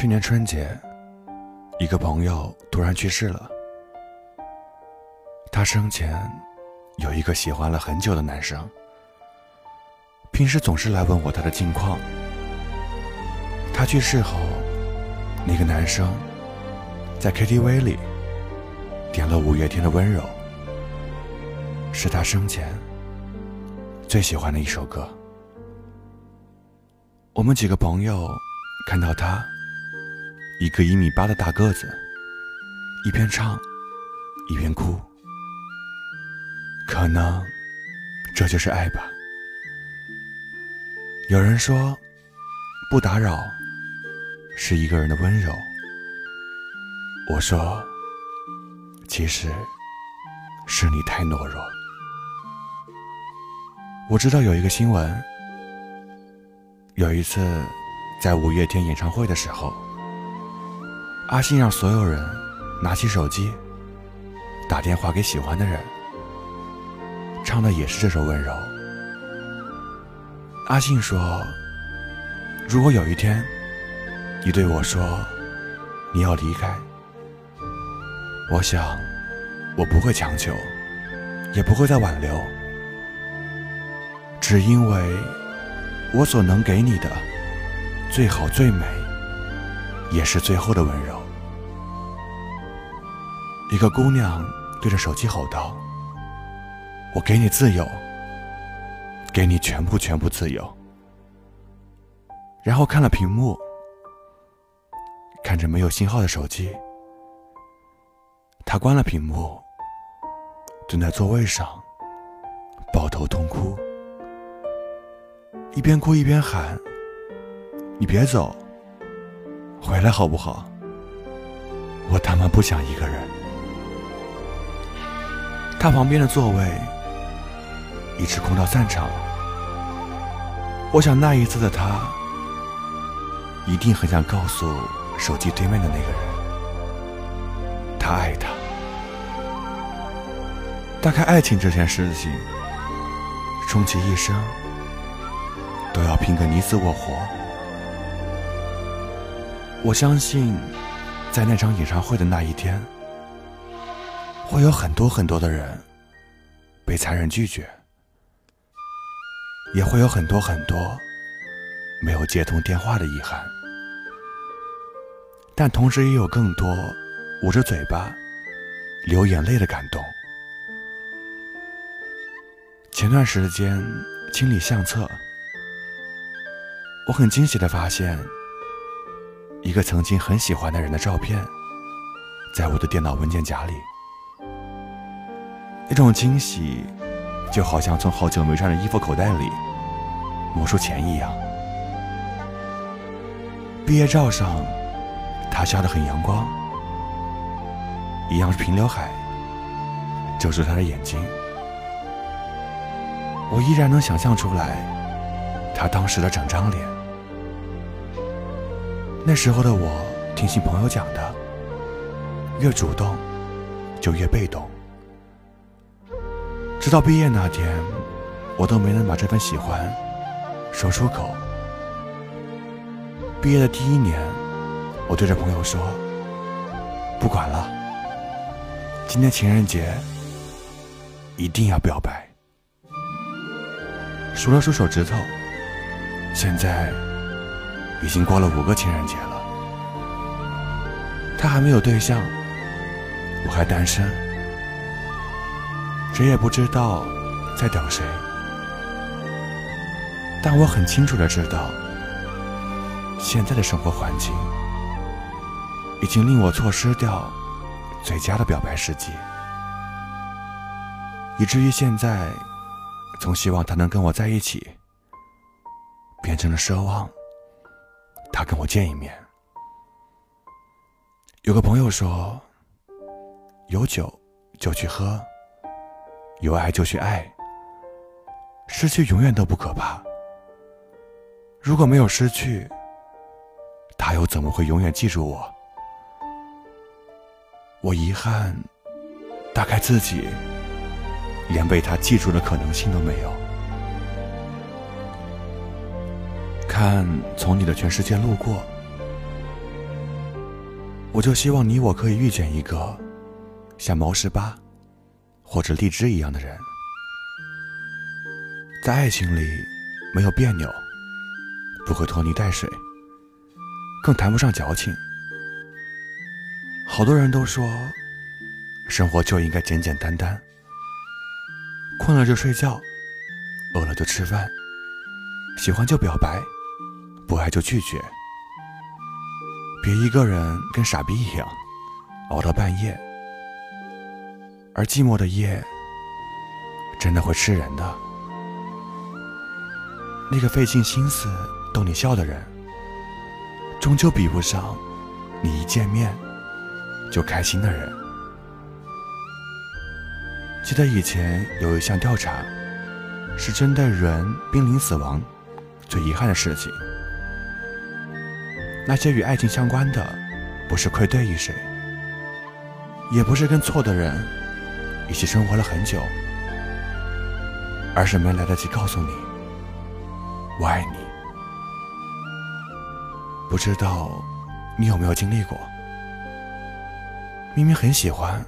去年春节，一个朋友突然去世了。他生前有一个喜欢了很久的男生，平时总是来问我他的近况。他去世后，那个男生在 KTV 里点了五月天的《温柔》，是他生前最喜欢的一首歌。我们几个朋友看到他，一个一米八的大个子，一边唱一边哭。可能这就是爱吧。有人说，不打扰是一个人的温柔。我说，其实是你太懦弱。我知道有一个新闻。有一次，在五月天演唱会的时候，阿信让所有人拿起手机，打电话给喜欢的人，唱的也是这首《温柔》。阿信说：“如果有一天，你对我说你要离开，我想我不会强求，也不会再挽留，只因为。”我所能给你的，最好最美，也是最后的温柔。一个姑娘对着手机吼道：“我给你自由，给你全部全部自由。”然后看了屏幕，看着没有信号的手机，她关了屏幕，蹲在座位上，抱头痛哭。一边哭一边喊：“你别走，回来好不好？我他妈不想一个人。”他旁边的座位一直空到散场。我想那一次的他，一定很想告诉手机对面的那个人，他爱他。大概爱情这件事情，终其一生。都要拼个你死我活。我相信，在那场演唱会的那一天，会有很多很多的人被残忍拒绝，也会有很多很多没有接通电话的遗憾，但同时也有更多捂着嘴巴流眼泪的感动。前段时间清理相册。我很惊喜的发现，一个曾经很喜欢的人的照片，在我的电脑文件夹里。那种惊喜，就好像从好久没穿的衣服口袋里摸出钱一样。毕业照上，他笑得很阳光，一样是平刘海，遮住他的眼睛。我依然能想象出来，他当时的整张脸。那时候的我，听信朋友讲的，越主动就越被动。直到毕业那天，我都没能把这份喜欢说出口。毕业的第一年，我对着朋友说：“不管了，今天情人节一定要表白。”数了数手指头，现在。已经过了五个情人节了，他还没有对象，我还单身，谁也不知道在等谁。但我很清楚的知道，现在的生活环境已经令我错失掉最佳的表白时机，以至于现在，从希望他能跟我在一起，变成了奢望。他跟我见一面。有个朋友说：“有酒就去喝，有爱就去爱。失去永远都不可怕。如果没有失去，他又怎么会永远记住我？我遗憾，大概自己连被他记住的可能性都没有。”看从你的全世界路过，我就希望你我可以遇见一个像毛十八或者荔枝一样的人，在爱情里没有别扭，不会拖泥带水，更谈不上矫情。好多人都说，生活就应该简简单单，困了就睡觉，饿了就吃饭，喜欢就表白，不爱就拒绝。别一个人跟傻逼一样熬到半夜，而寂寞的夜真的会吃人的。那个费尽心思逗你笑的人，终究比不上你一见面就开心的人。记得以前有一项调查，是针对人濒临死亡最遗憾的事情。那些与爱情相关的，不是愧对于谁，也不是跟错的人一起生活了很久，而是没来得及告诉你我爱你。不知道你有没有经历过？明明很喜欢，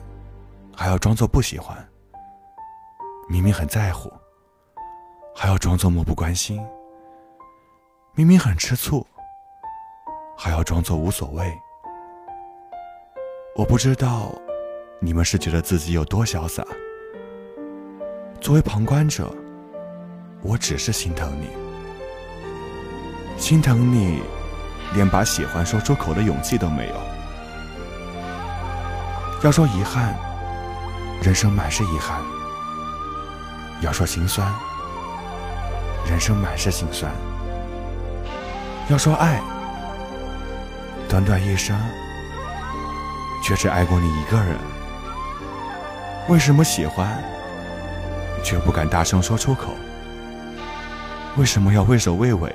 还要装作不喜欢；明明很在乎，还要装作漠不关心；明明很吃醋。还要装作无所谓。我不知道你们是觉得自己有多潇洒。作为旁观者，我只是心疼你，心疼你连把喜欢说出口的勇气都没有。要说遗憾，人生满是遗憾；要说心酸，人生满是心酸；要说爱。短短一生，却只爱过你一个人。为什么喜欢，却不敢大声说出口？为什么要畏首畏尾？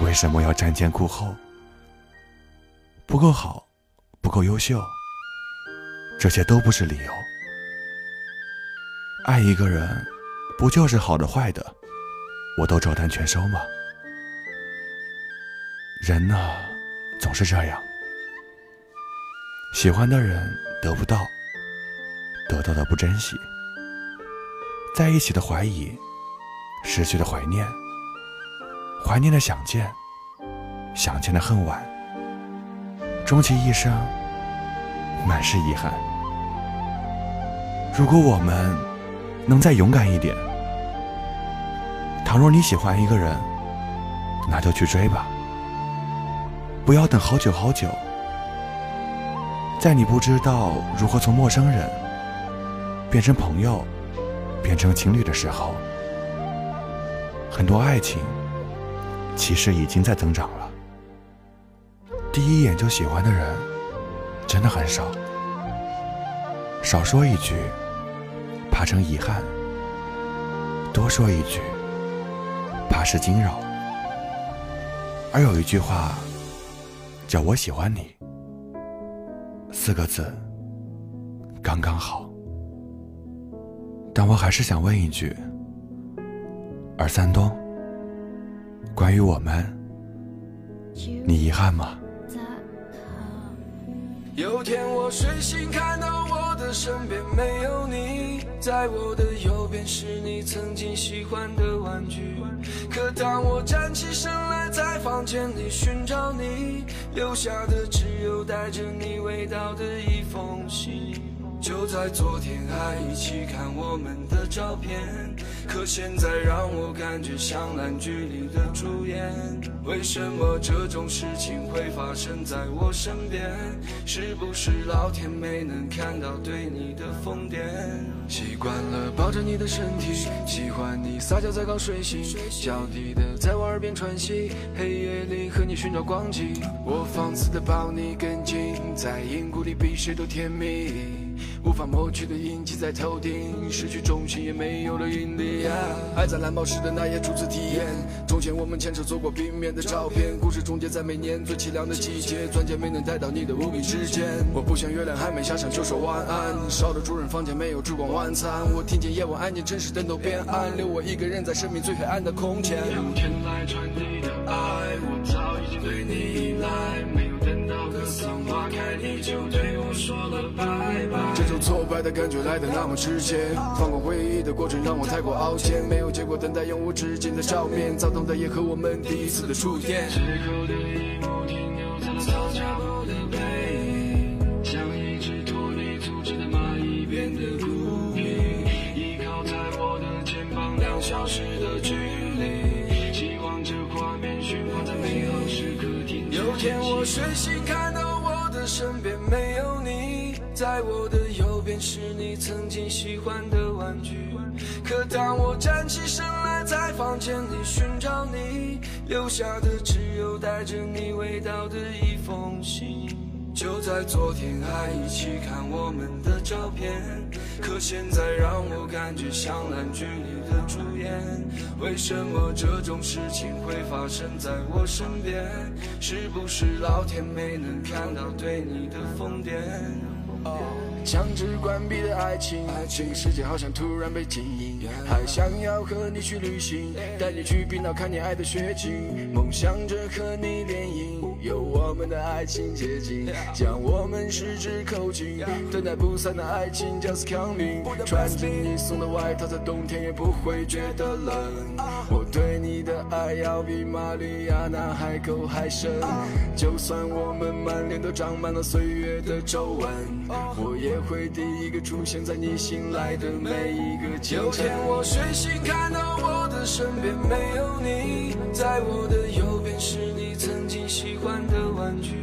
为什么要瞻前顾后？不够好，不够优秀，这些都不是理由。爱一个人，不就是好的坏的，我都照单全收吗？人呢？总是这样，喜欢的人得不到，得到的不珍惜，在一起的怀疑，失去的怀念，怀念的想见，想见的恨晚，终其一生，满是遗憾。如果我们能再勇敢一点，倘若你喜欢一个人，那就去追吧。不要等好久好久，在你不知道如何从陌生人变成朋友、变成情侣的时候，很多爱情其实已经在增长了。第一眼就喜欢的人真的很少，少说一句怕成遗憾，多说一句怕是惊扰。而有一句话。叫我喜欢你，四个字，刚刚好。但我还是想问一句：二三冬，关于我们，你遗憾吗？有天我睡醒，看到我的身边没有你，在我的右边是你曾经喜欢的玩具。可当我站起身来，在房间里寻找你，留下的只有带着你味道的一封信。就在昨天还一起看我们的照片，可现在让我感觉像烂剧里的主演。为什么这种事情会发生在我身边？是不是老天没能看到对你的疯癫？习惯了抱着你的身体，喜欢你撒娇在刚睡醒，娇滴的在我耳边喘息。黑夜里和你寻找光景，我放肆的抱你更紧，在阴谷里比谁都甜蜜。无法抹去的印记在头顶，失去重心也没有了引力。爱在蓝宝石的那夜初次体验，从前我们牵手走过冰面的照片，故事终结在每年最凄凉的季节，钻戒没能带到你的无名指尖。我不想月亮还没下山就说晚安，烧的主人房间没有烛光晚餐，我听见夜晚安静，城市灯都变暗，留我一个人在生命最黑暗的空间。有天来传递的爱，我早已经对你依赖，没有等到格桑花开。你就对我说了拜拜。挫败的感觉来的那么直接，放过回忆的过程让我太过凹陷，没有结果等待永无止境的照面，躁动的夜和我们第一次的触电。最后的一幕停留在了草架后的背影，像一只脱离组织的蚂蚁变得孤僻，依靠在我的肩膀，两小时的距离，希望这画面循环在美好时刻停止有天我睡醒，看到我的身边没有你，在我的便是你曾经喜欢的玩具。可当我站起身来，在房间里寻找你，留下的只有带着你味道的一封信。就在昨天还一起看我们的照片，可现在让我感觉像烂剧里的主演。为什么这种事情会发生在我身边？是不是老天没能看到对你的疯癫？强制关闭的爱情，这个世界好像突然被静音。还想要和你去旅行，带你去冰岛看你爱的雪景，梦想着和你联姻，有我们的爱情结晶，将我们十指扣紧，等待不散的爱情 just coming。穿进你送的外套，在冬天也不会觉得冷。我对你的爱要比玛利亚那海沟还深，就算我们满脸都长满了岁月的皱纹，我也会第一个出现在你醒来的每一个清晨。有天我睡醒，看到我的身边没有你，在我的右边是你玩具。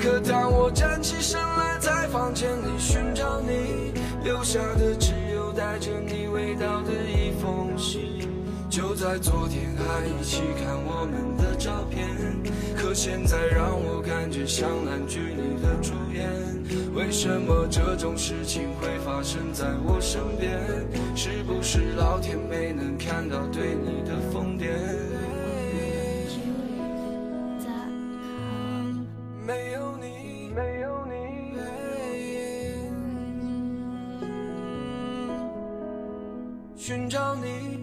可当我站起身来，在房间里寻找你，留下的只有带着你味道的一封信。就在昨天还一起看我们的照片，可现在让我感觉像烂剧里的主演。为什么这种事情会发生在我身边？是不是老天没能看到对你 drowning